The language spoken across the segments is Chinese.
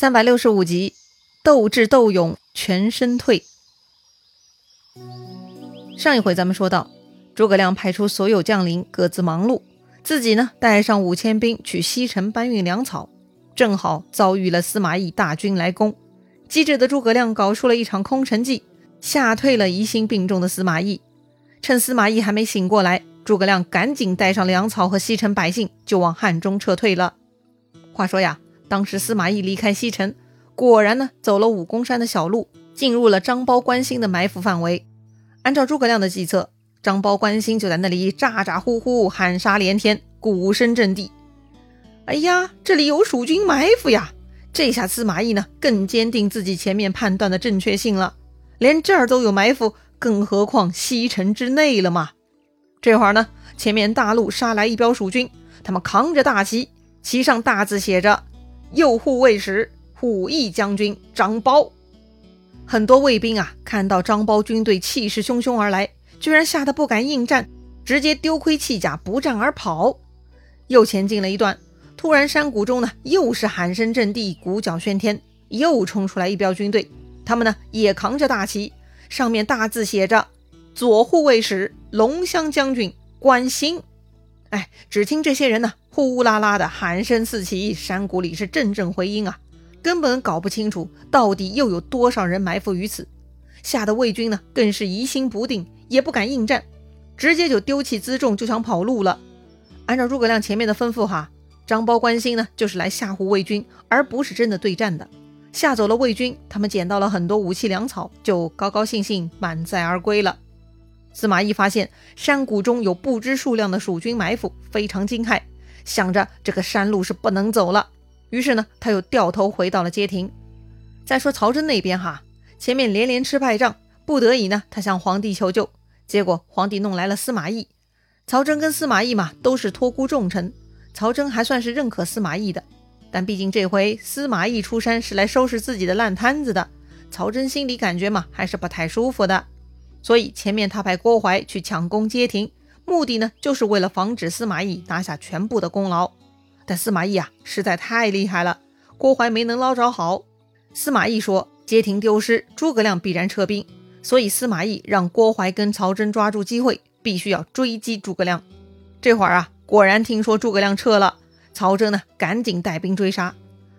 三百六十五集，斗智斗勇，全身退。上一回咱们说到，诸葛亮派出所有将领各自忙碌，自己呢带上五千兵去西城搬运粮草，正好遭遇了司马懿大军来攻。机智的诸葛亮搞出了一场空城计，吓退了疑心病重的司马懿。趁司马懿还没醒过来，诸葛亮赶紧带上粮草和西城百姓，就往汉中撤退了。话说呀。当时司马懿离开西城，果然呢走了武功山的小路，进入了张苞、关兴的埋伏范围。按照诸葛亮的计策，张苞、关兴就在那里咋咋呼呼，喊杀连天，鼓声震地。哎呀，这里有蜀军埋伏呀！这下司马懿呢更坚定自己前面判断的正确性了。连这儿都有埋伏，更何况西城之内了嘛？这会儿呢，前面大路杀来一彪蜀军，他们扛着大旗，旗上大字写着。右护卫使虎翼将军张苞，很多卫兵啊，看到张苞军队气势汹汹而来，居然吓得不敢应战，直接丢盔弃甲，不战而跑。又前进了一段，突然山谷中呢，又是喊声震地，鼓角喧天，又冲出来一彪军队，他们呢也扛着大旗，上面大字写着“左护卫使龙骧将军关兴”。哎，只听这些人呢，呼啦啦的喊声四起，山谷里是阵阵回音啊，根本搞不清楚到底又有多少人埋伏于此，吓得魏军呢更是疑心不定，也不敢应战，直接就丢弃辎重就想跑路了。按照诸葛亮前面的吩咐哈，张苞、关兴呢就是来吓唬魏军，而不是真的对战的，吓走了魏军，他们捡到了很多武器粮草，就高高兴兴满载而归了。司马懿发现山谷中有不知数量的蜀军埋伏，非常惊骇，想着这个山路是不能走了。于是呢，他又掉头回到了街亭。再说曹真那边哈，前面连连吃败仗，不得已呢，他向皇帝求救，结果皇帝弄来了司马懿。曹真跟司马懿嘛，都是托孤重臣，曹真还算是认可司马懿的。但毕竟这回司马懿出山是来收拾自己的烂摊子的，曹真心里感觉嘛，还是不太舒服的。所以前面他派郭淮去抢攻街亭，目的呢就是为了防止司马懿拿下全部的功劳。但司马懿啊实在太厉害了，郭淮没能捞着好。司马懿说街亭丢失，诸葛亮必然撤兵，所以司马懿让郭淮跟曹真抓住机会，必须要追击诸葛亮。这会儿啊，果然听说诸葛亮撤了，曹真呢赶紧带兵追杀。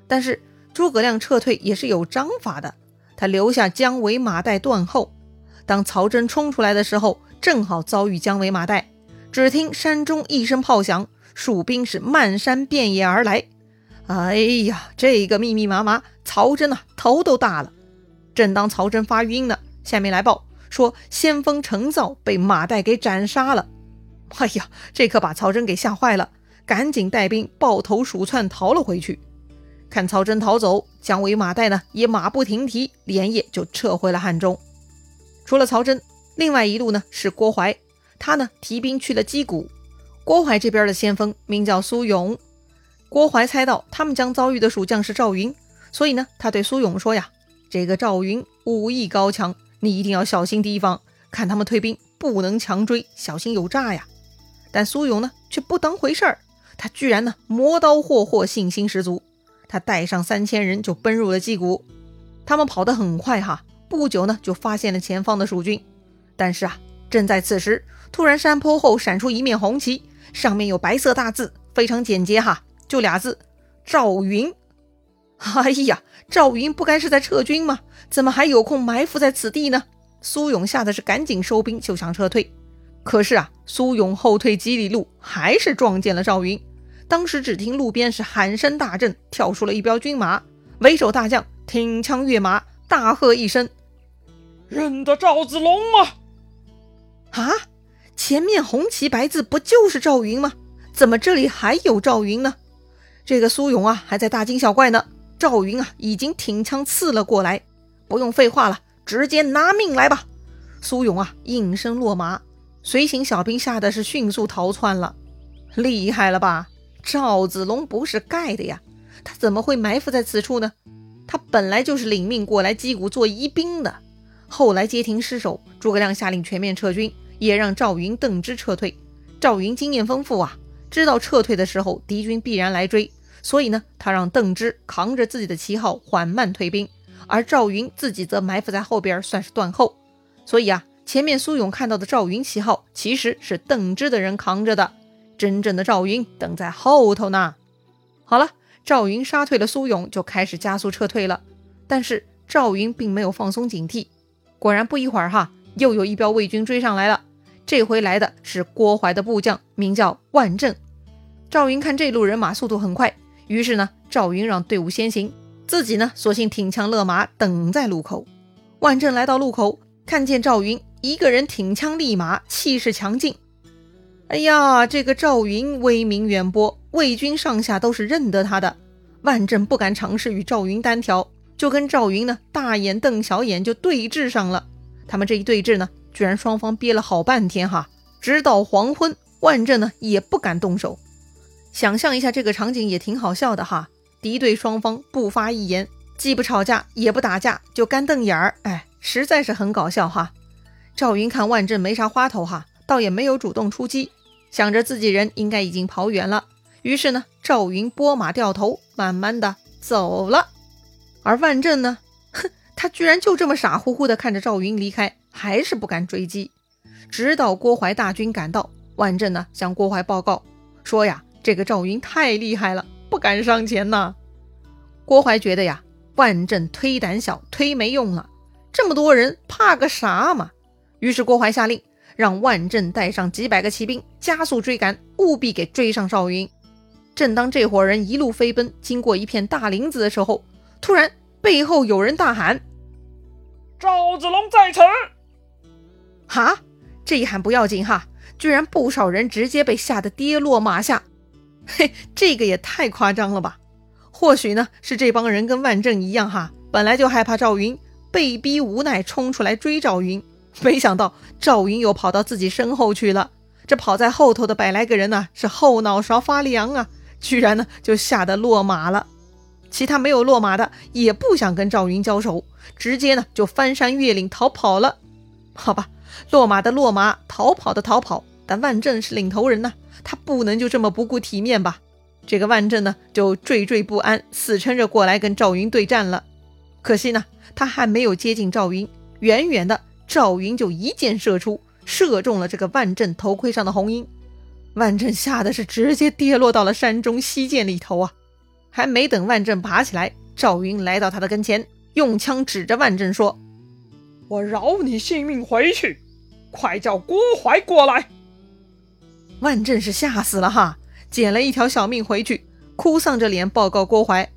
但是诸葛亮撤退也是有章法的，他留下姜维、马岱断后。当曹真冲出来的时候，正好遭遇姜维、马岱。只听山中一声炮响，蜀兵是漫山遍野而来。哎呀，这个密密麻麻，曹真呐头都大了。正当曹真发晕呢，下面来报说先锋陈造被马岱给斩杀了。哎呀，这可把曹真给吓坏了，赶紧带兵抱头鼠窜逃了回去。看曹真逃走，姜维、马岱呢也马不停蹄，连夜就撤回了汉中。除了曹真，另外一路呢是郭淮，他呢提兵去了击鼓。郭淮这边的先锋名叫苏勇。郭淮猜到他们将遭遇的蜀将是赵云，所以呢他对苏勇说呀：“这个赵云武艺高强，你一定要小心提防，看他们退兵不能强追，小心有诈呀。”但苏勇呢却不当回事儿，他居然呢磨刀霍霍，信心十足。他带上三千人就奔入了击鼓，他们跑得很快哈。不久呢，就发现了前方的蜀军，但是啊，正在此时，突然山坡后闪出一面红旗，上面有白色大字，非常简洁哈，就俩字：赵云。哎呀，赵云不该是在撤军吗？怎么还有空埋伏在此地呢？苏勇吓得是赶紧收兵，就想撤退。可是啊，苏勇后退几里路，还是撞见了赵云。当时只听路边是喊声大震，跳出了一彪军马，为首大将挺枪跃马，大喝一声。认得赵子龙吗？啊，前面红旗白字不就是赵云吗？怎么这里还有赵云呢？这个苏勇啊，还在大惊小怪呢。赵云啊，已经挺枪刺了过来。不用废话了，直接拿命来吧！苏勇啊，应声落马，随行小兵吓得是迅速逃窜了。厉害了吧？赵子龙不是盖的呀，他怎么会埋伏在此处呢？他本来就是领命过来击鼓做疑兵的。后来街亭失守，诸葛亮下令全面撤军，也让赵云、邓芝撤退。赵云经验丰富啊，知道撤退的时候敌军必然来追，所以呢，他让邓芝扛着自己的旗号缓慢退兵，而赵云自己则埋伏在后边，算是断后。所以啊，前面苏勇看到的赵云旗号，其实是邓芝的人扛着的，真正的赵云等在后头呢。好了，赵云杀退了苏勇，就开始加速撤退了。但是赵云并没有放松警惕，果然不一会儿哈，又有一彪魏军追上来了。这回来的是郭淮的部将，名叫万正。赵云看这路人马速度很快，于是呢，赵云让队伍先行，自己呢，索性挺枪勒马，等在路口。万正来到路口，看见赵云一个人挺枪立马，气势强劲。哎呀，这个赵云威名远播，魏军上下都是认得他的。万正不敢尝试与赵云单挑，就跟赵云呢大眼瞪小眼，就对峙上了。他们这一对峙呢。居然双方憋了好半天哈，直到黄昏，万正呢也不敢动手。想象一下这个场景也挺好笑的哈，敌对双方不发一言，既不吵架也不打架，就干瞪眼儿，哎，实在是很搞笑哈。赵云看万正没啥花头哈，倒也没有主动出击，想着自己人应该已经跑远了，于是呢，赵云拨马掉头，慢慢的走了。而万正呢，哼，他居然就这么傻乎乎的看着赵云离开。还是不敢追击，直到郭淮大军赶到，万正呢向郭淮报告说呀，这个赵云太厉害了，不敢上前呐。郭淮觉得呀，万正忒胆小，忒没用了，这么多人怕个啥嘛？于是郭淮下令，让万正带上几百个骑兵加速追赶，务必给追上赵云。正当这伙人一路飞奔，经过一片大林子的时候，突然背后有人大喊：“赵子龙在此！”哈，这一喊不要紧哈，居然不少人直接被吓得跌落马下。嘿，这个也太夸张了吧？或许呢是这帮人跟万正一样哈，本来就害怕赵云，被逼无奈冲出来追赵云，没想到赵云又跑到自己身后去了。这跑在后头的百来个人呢，是后脑勺发凉啊，居然呢就吓得落马了。其他没有落马的也不想跟赵云交手，直接呢就翻山越岭逃跑了。好吧。落马的落马，逃跑的逃跑，但万正是领头人呐，他不能就这么不顾体面吧？这个万正呢，就惴惴不安，死撑着过来跟赵云对战了。可惜呢，他还没有接近赵云，远远的赵云就一箭射出，射中了这个万正头盔上的红缨。万正吓得是直接跌落到了山中溪涧里头啊！还没等万振爬起来，赵云来到他的跟前，用枪指着万振说。我饶你性命回去，快叫郭淮过来！万振是吓死了哈，捡了一条小命回去，哭丧着脸报告郭淮。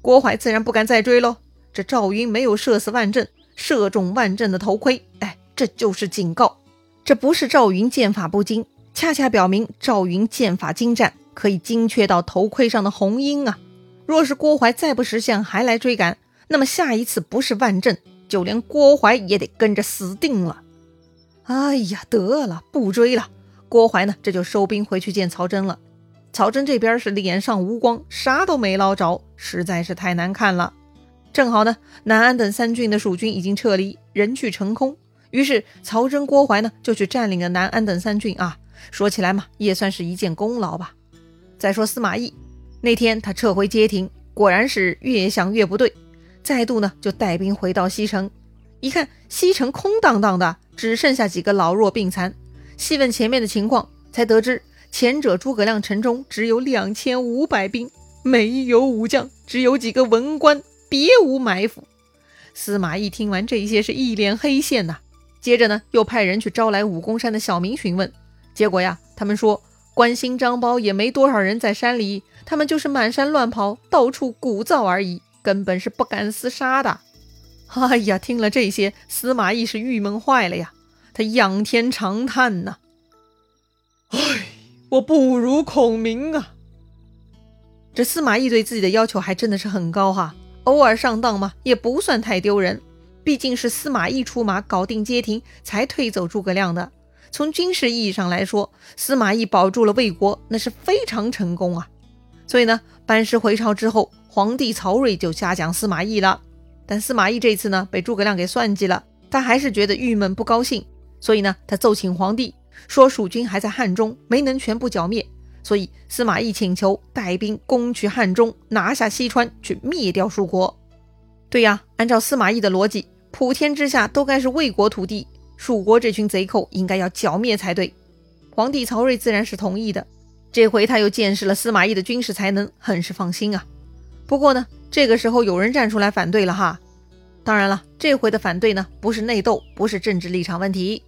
郭淮自然不敢再追喽。这赵云没有射死万振，射中万振的头盔，哎，这就是警告。这不是赵云剑法不精，恰恰表明赵云剑法精湛，可以精确到头盔上的红缨啊。若是郭淮再不识相还来追赶，那么下一次不是万正。就连郭淮也得跟着死定了。哎呀，得了，不追了。郭淮呢，这就收兵回去见曹真了。曹真这边是脸上无光，啥都没捞着，实在是太难看了。正好呢，南安等三郡的蜀军已经撤离，人去城空。于是曹真、郭淮呢，就去占领了南安等三郡啊。说起来嘛，也算是一件功劳吧。再说司马懿，那天他撤回街亭，果然是越想越不对。再度呢，就带兵回到西城，一看西城空荡荡的，只剩下几个老弱病残。细问前面的情况，才得知前者诸葛亮城中只有两千五百兵，没有武将，只有几个文官，别无埋伏。司马懿听完这些，是一脸黑线呐。接着呢，又派人去招来武功山的小民询问，结果呀，他们说关兴、张苞也没多少人在山里，他们就是满山乱跑，到处鼓噪而已。根本是不敢厮杀的。哎呀，听了这些，司马懿是郁闷坏了呀。他仰天长叹呐：“哎，我不如孔明啊！”这司马懿对自己的要求还真的是很高哈。偶尔上当嘛，也不算太丢人。毕竟是司马懿出马搞定街亭，才退走诸葛亮的。从军事意义上来说，司马懿保住了魏国，那是非常成功啊。所以呢，班师回朝之后。皇帝曹睿就嘉奖司马懿了，但司马懿这次呢被诸葛亮给算计了，他还是觉得郁闷不高兴，所以呢他奏请皇帝说蜀军还在汉中，没能全部剿灭，所以司马懿请求带兵攻取汉中，拿下西川，去灭掉蜀国。对呀，按照司马懿的逻辑，普天之下都该是魏国土地，蜀国这群贼寇应该要剿灭才对。皇帝曹睿自然是同意的。这回他又见识了司马懿的军事才能，很是放心啊。不过呢，这个时候有人站出来反对了哈。当然了，这回的反对呢，不是内斗，不是政治立场问题。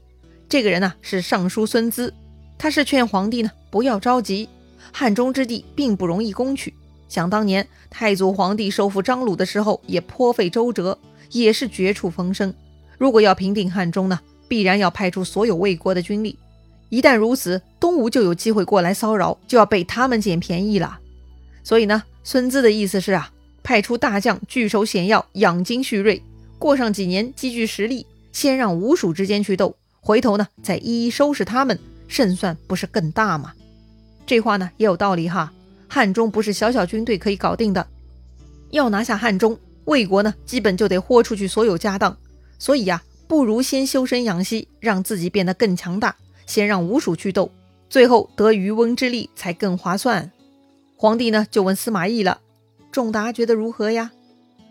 这个人呢，是尚书孙资，他是劝皇帝呢不要着急，汉中之地并不容易攻取。想当年太祖皇帝收复张鲁的时候，也颇费周折，也是绝处逢生。如果要平定汉中呢，必然要派出所有魏国的军力。一旦如此，东吴就有机会过来骚扰，就要被他们捡便宜了。所以呢，孙资的意思是啊。派出大将据守险要，养精蓄锐，过上几年积聚实力，先让吴蜀之间去斗，回头呢再一一收拾他们，胜算不是更大吗？这话呢也有道理哈。汉中不是小小军队可以搞定的，要拿下汉中，魏国呢基本就得豁出去所有家当，所以呀，不如先修身养息，让自己变得更强大，先让吴蜀去斗，最后得渔翁之利才更划算。皇帝呢就问司马懿了。仲达觉得如何呀？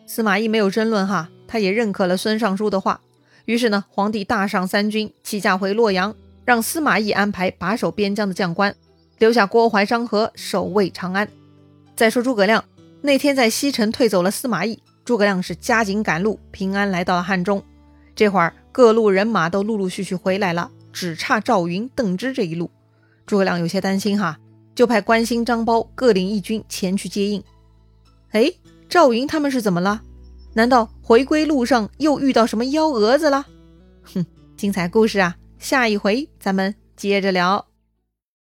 司马懿没有争论哈，他也认可了孙尚书的话。于是呢，皇帝大赏三军，起驾回洛阳，让司马懿安排把守边疆的将官，留下郭淮、张合守卫长安。再说诸葛亮，那天在西城退走了司马懿，诸葛亮是加紧赶路，平安来到了汉中。这会儿各路人马都陆陆续续回来了，只差赵云、邓芝这一路。诸葛亮有些担心哈，就派关兴、张苞各领一军前去接应。哎，赵云他们是怎么了？难道回归路上又遇到什么幺蛾子了？哼，精彩故事啊，下一回咱们接着聊。